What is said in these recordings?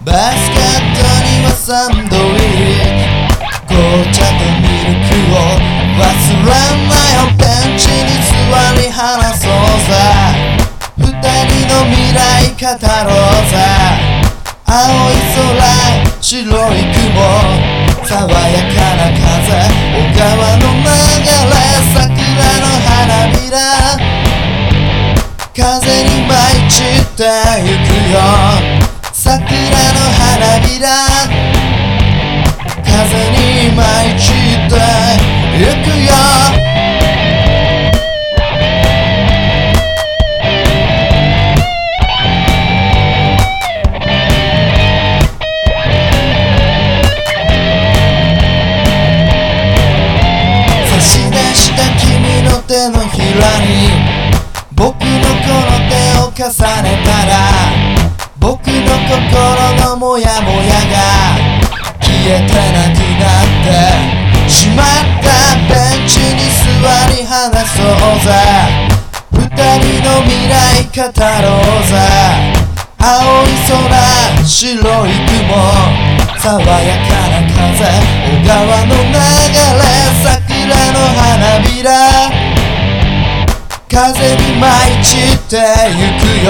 バスケットにはサンドイッチ。紅茶とミルクを忘れないよ。ベンチに座り話そうぜ。二人の未来語ろうぜ。青い空白い雲爽やかな風。小川の流れ桜の花びら。風に舞い散ってゆくよ。風に舞い散ってゆくよ。差し出した君の手のひらに僕のこの手を重ねた。モヤモヤが消えてなくなってしまったベンチに座り話そうぜ。二人の未来語ろうぜ。青い空白い雲爽やかな風小川の流れ桜の花びら。風に舞い散ってゆくよ。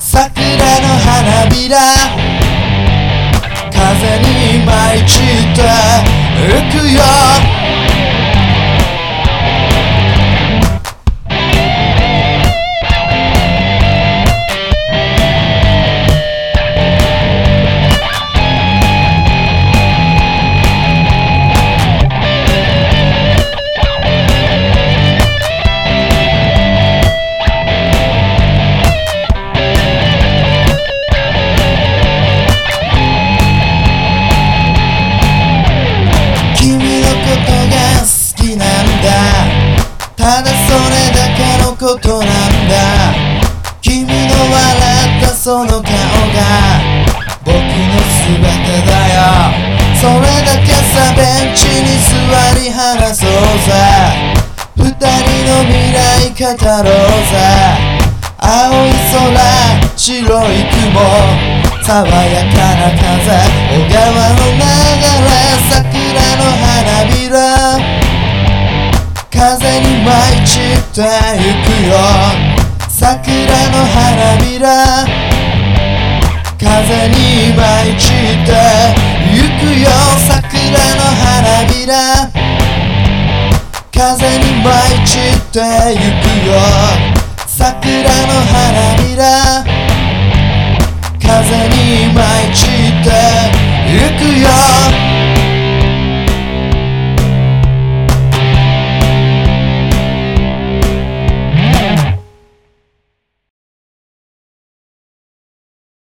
桜の花びら。ことなんだ。君の笑ったその顔が僕の全てだよ。それだけさベンチに座り話そうぜ。二人の未来語ろうぜ。青い空白い雲爽やかな風小川の流ってゆくよ。桜の花びら。風に舞い散ってゆくよ桜の花びら。風に舞い散ってゆくよ桜の花びら。風に舞い散ってゆくよ。